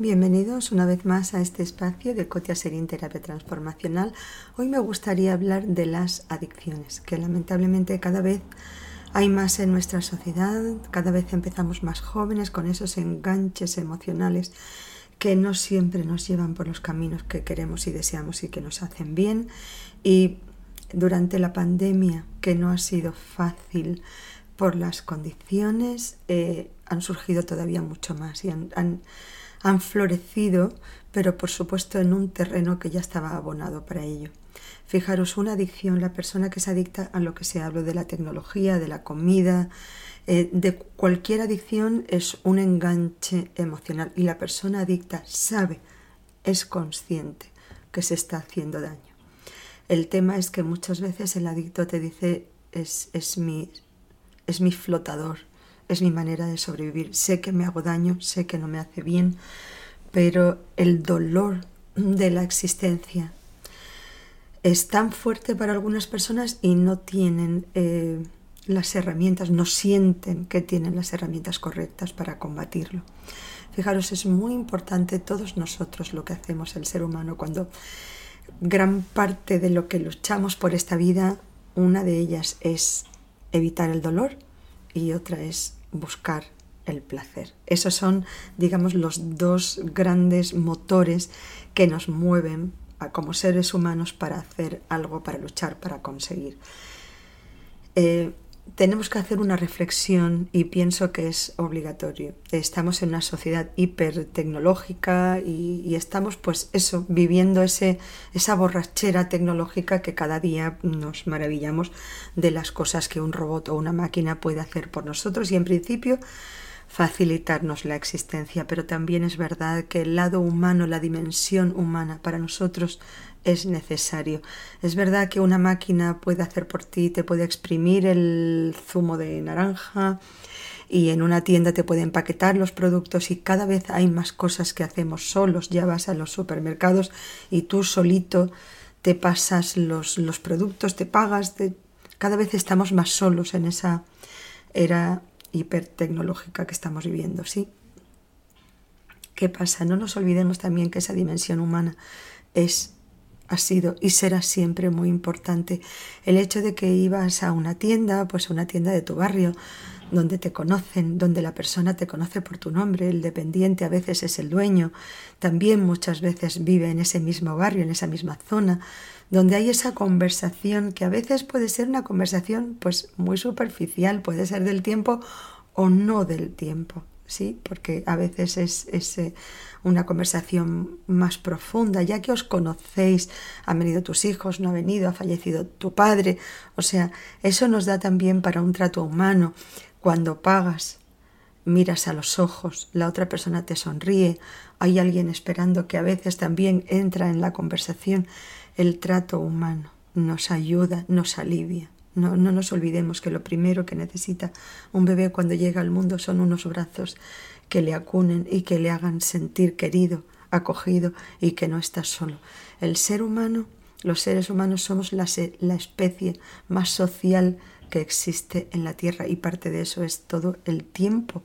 Bienvenidos una vez más a este espacio de Cotia Serín Terapia Transformacional. Hoy me gustaría hablar de las adicciones, que lamentablemente cada vez hay más en nuestra sociedad, cada vez empezamos más jóvenes con esos enganches emocionales que no siempre nos llevan por los caminos que queremos y deseamos y que nos hacen bien. Y durante la pandemia, que no ha sido fácil por las condiciones, eh, han surgido todavía mucho más y han florecido, pero por supuesto en un terreno que ya estaba abonado para ello. Fijaros, una adicción, la persona que se adicta a lo que se habla de la tecnología, de la comida, eh, de cualquier adicción es un enganche emocional y la persona adicta sabe, es consciente que se está haciendo daño. El tema es que muchas veces el adicto te dice es, es, mi, es mi flotador, es mi manera de sobrevivir. Sé que me hago daño, sé que no me hace bien, pero el dolor de la existencia es tan fuerte para algunas personas y no tienen eh, las herramientas, no sienten que tienen las herramientas correctas para combatirlo. Fijaros, es muy importante todos nosotros lo que hacemos el ser humano cuando gran parte de lo que luchamos por esta vida, una de ellas es evitar el dolor y otra es buscar el placer. Esos son, digamos, los dos grandes motores que nos mueven a, como seres humanos para hacer algo, para luchar, para conseguir. Eh, tenemos que hacer una reflexión y pienso que es obligatorio. Estamos en una sociedad hipertecnológica y, y estamos pues eso, viviendo ese, esa borrachera tecnológica que cada día nos maravillamos de las cosas que un robot o una máquina puede hacer por nosotros y en principio facilitarnos la existencia, pero también es verdad que el lado humano, la dimensión humana para nosotros es necesario. Es verdad que una máquina puede hacer por ti, te puede exprimir el zumo de naranja y en una tienda te puede empaquetar los productos y cada vez hay más cosas que hacemos solos. Ya vas a los supermercados y tú solito te pasas los, los productos, te pagas, cada vez estamos más solos en esa era hipertecnológica que estamos viviendo, ¿sí? ¿Qué pasa? No nos olvidemos también que esa dimensión humana es ha sido y será siempre muy importante. El hecho de que ibas a una tienda, pues a una tienda de tu barrio, donde te conocen, donde la persona te conoce por tu nombre, el dependiente a veces es el dueño, también muchas veces vive en ese mismo barrio, en esa misma zona, donde hay esa conversación que a veces puede ser una conversación pues muy superficial, puede ser del tiempo o no del tiempo. ¿Sí? porque a veces es, eh, una conversación más profunda, ya que os conocéis, han venido tus hijos, no ha venido, ha fallecido tu padre, o sea, eso nos da también para un trato humano. Cuando pagas, miras a los ojos, la otra persona te sonríe, hay alguien esperando que a veces también entra en la conversación, el trato humano nos ayuda, nos alivia. No, nos olvidemos que lo primero que necesita un bebé cuando llega al mundo son unos brazos que le acunen y que le hagan sentir querido, acogido y que no está solo. El ser humano, los seres humanos somos la, la especie más social que existe en la Tierra y parte de eso es todo el tiempo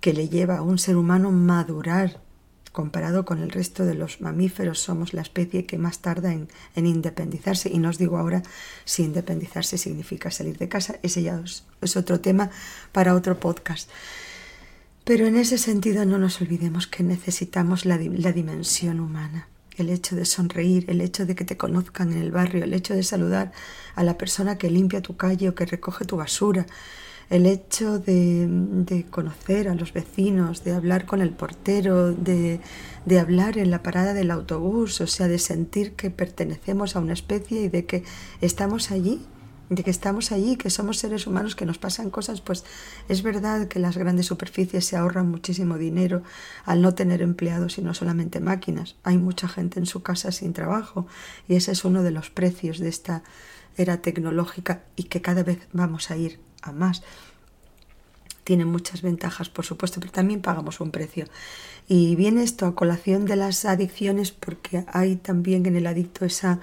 que le lleva a un ser humano madurar, comparado con el resto de los mamíferos, somos la especie que más tarda en, independizarse. Y no os digo ahora si independizarse significa salir de casa, ese ya es, otro tema para otro podcast. Pero en ese sentido no nos olvidemos que necesitamos la, la dimensión humana el hecho de sonreír, el hecho de que te conozcan en el barrio, el hecho de saludar a la persona que limpia tu calle o que recoge tu basura, el hecho de, conocer a los vecinos, de hablar con el portero, de, de, hablar en la parada del autobús, o sea, de sentir que pertenecemos a una especie y de que estamos allí, de que estamos allí, que somos seres humanos, que nos pasan cosas, pues es verdad que las grandes superficies se ahorran muchísimo dinero al no tener empleados y no solamente máquinas. Hay mucha gente en su casa sin trabajo y ese es uno de los precios de esta era tecnológica y que cada vez vamos a ir a más. Tiene muchas ventajas, por supuesto, pero también pagamos un precio. Y viene esto a colación de las adicciones porque hay también en el adicto esa,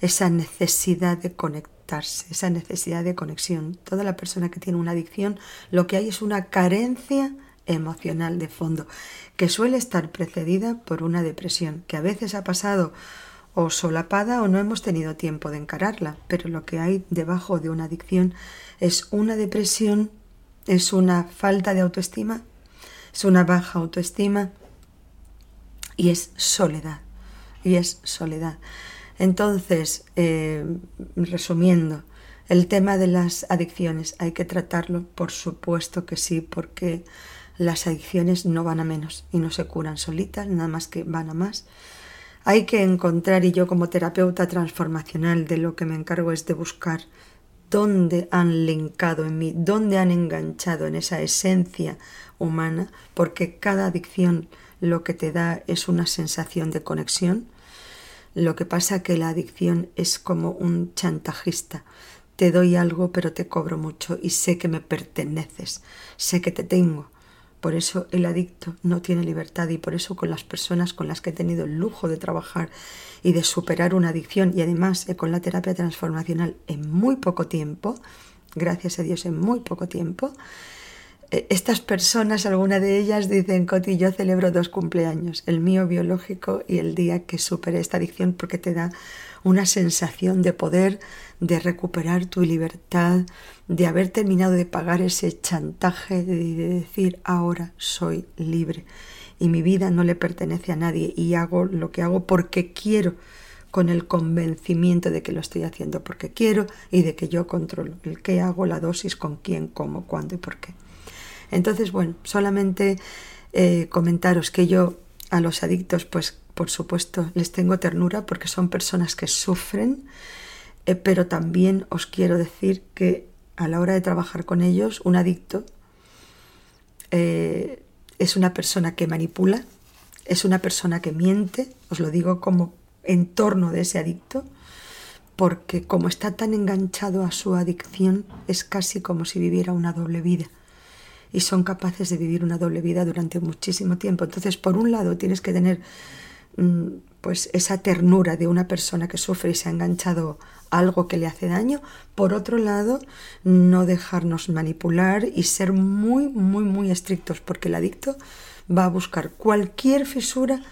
esa necesidad de conectar conectarse, esa necesidad de conexión. Toda la persona que tiene una adicción, lo que hay es una carencia emocional de fondo, que suele estar precedida por una depresión, que a veces ha pasado o solapada o no hemos tenido tiempo de encararla, pero lo que hay debajo de una adicción es una depresión, es una falta de autoestima, es una baja autoestima y es soledad, y es soledad. Entonces, eh, resumiendo, el tema de las adicciones hay que tratarlo, por supuesto que sí, porque las adicciones no van a menos y no se curan solitas, nada más que van a más. Hay que encontrar, y yo como terapeuta transformacional de lo que me encargo es de buscar dónde han linkado en mí, dónde han enganchado en esa esencia humana, porque cada adicción lo que te da es una sensación de conexión. Lo que pasa que la adicción es como un chantajista. Te doy algo pero te cobro mucho y sé que me perteneces, sé que te tengo, por eso el adicto no tiene libertad y por eso con las personas con las que he tenido el lujo de trabajar y de superar una adicción y además eh, con la terapia transformacional en muy poco tiempo, gracias a Dios en muy poco tiempo, eh, estas personas, alguna de ellas dicen, Coti, yo celebro dos cumpleaños, el mío biológico y el día que superé esta adicción porque te da una sensación de poder, de recuperar tu libertad, de haber terminado de pagar ese chantaje, de, decir ahora soy libre y mi vida no le pertenece a nadie y hago lo que hago porque quiero con el convencimiento de que lo estoy haciendo porque quiero y de que yo controlo el qué hago, la dosis, con quién, cómo, cuándo y por qué. Entonces, bueno, solamente eh, comentaros que yo a los adictos, pues por supuesto, les tengo ternura porque son personas que sufren, eh, pero también os quiero decir que a la hora de trabajar con ellos, un adicto eh, es una persona que manipula, es una persona que miente, os lo digo como en torno de ese adicto, porque como está tan enganchado a su adicción, es casi como si viviera una doble vida. Y son capaces de vivir una doble vida durante muchísimo tiempo. Entonces, por un lado, tienes que tener pues esa ternura de una persona que sufre y se ha enganchado algo que le hace daño. Por otro lado, no dejarnos manipular y ser muy, muy, muy estrictos, porque el adicto va a buscar cualquier fisura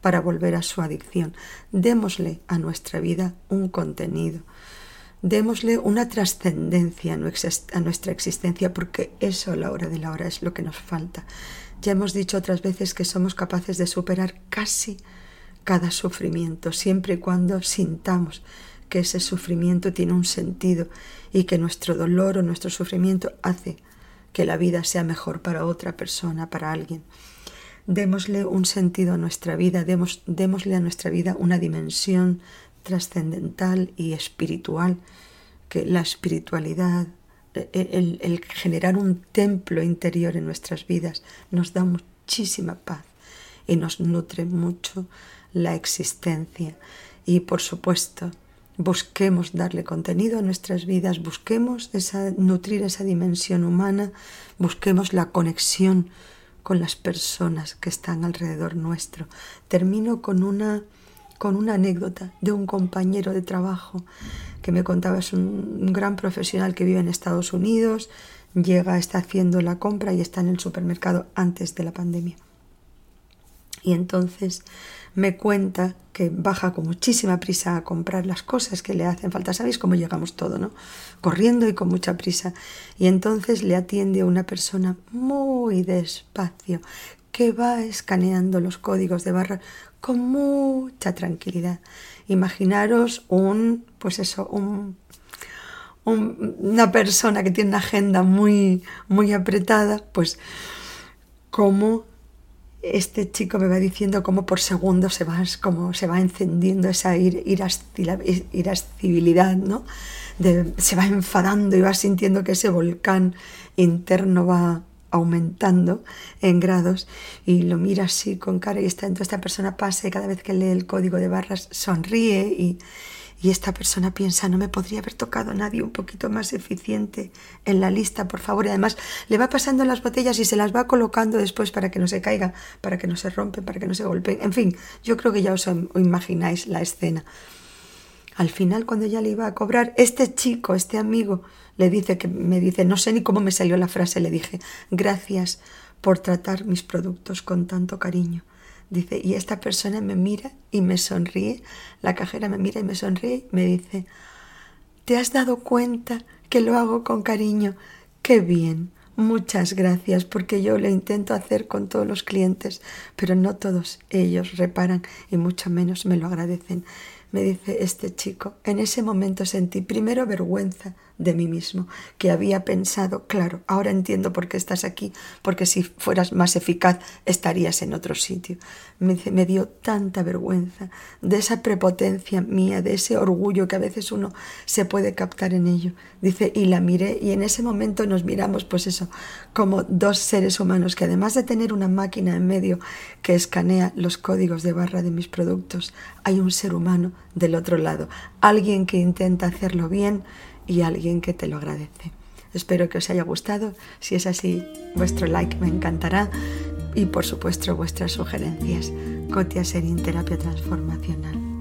para volver a su adicción. Démosle a nuestra vida un contenido. Démosle una trascendencia a nuestra existencia, porque eso a la hora de la hora es lo que nos falta. Ya hemos dicho otras veces que somos capaces de superar casi cada sufrimiento, siempre y cuando sintamos que ese sufrimiento tiene un sentido y que nuestro dolor o nuestro sufrimiento hace que la vida sea mejor para otra persona, para alguien. Démosle un sentido a nuestra vida, demos, démosle a nuestra vida una dimensión trascendental y espiritual, que la espiritualidad, el, el generar un templo interior en nuestras vidas nos da muchísima paz y nos nutre mucho la existencia. Y por supuesto, busquemos darle contenido a nuestras vidas, busquemos esa, nutrir esa dimensión humana, busquemos la conexión con las personas que están alrededor nuestro. Termino con una, con una anécdota de un compañero de trabajo que me contaba, es un, un gran profesional que vive en Estados Unidos, llega, está haciendo la compra y está en el supermercado antes de la pandemia. Y entonces me cuenta que baja con muchísima prisa a comprar las cosas que le hacen falta. ¿Sabéis cómo llegamos todo, no? Corriendo y con mucha prisa. Y entonces le atiende a una persona muy despacio que va escaneando los códigos de barra con mucha tranquilidad. Imaginaros un, pues eso, un, una persona que tiene una agenda muy, muy apretada, pues como este chico me va diciendo cómo por segundos se va, se va encendiendo esa irascibilidad, ¿no? se va enfadando y va sintiendo que ese volcán interno va aumentando en grados y lo mira así con cara y está, entonces esta persona pasa y cada vez que lee el código de barras sonríe y, y esta persona piensa, no me podría haber tocado nadie un poquito más eficiente en la lista, por favor. Y además le va pasando las botellas y se las va colocando después para que no se caiga, para que no se rompen, para que no se golpeen. En fin, yo creo que ya os imagináis la escena. Al final, cuando ya le iba a cobrar, este chico, este amigo, le dice que me dice, no sé ni cómo me salió la frase, le dije, gracias por tratar mis productos con tanto cariño. Dice, y esta persona me mira y me sonríe, la cajera me mira y me sonríe me dice, ¿te has dado cuenta que lo hago con cariño? Qué bien, muchas gracias, porque yo lo intento hacer con todos los clientes, pero no todos ellos reparan y mucho menos me lo agradecen me dice este chico, en ese momento sentí primero vergüenza de mí mismo, que había pensado, claro, ahora entiendo por qué estás aquí, porque si fueras más eficaz estarías en otro sitio. Me, dio tanta vergüenza de esa prepotencia mía, de ese orgullo que a veces uno se puede captar en ello. Dice, y la miré y en ese momento nos miramos, pues como dos seres humanos que además de tener una máquina en medio que escanea los códigos de barra de mis productos, hay un ser humano del otro lado, alguien que intenta hacerlo bien y alguien que te lo agradece. Espero que os haya gustado. Si es así, vuestro like me encantará y por supuesto vuestras sugerencias. Cotia Serín Terapia Transformacional.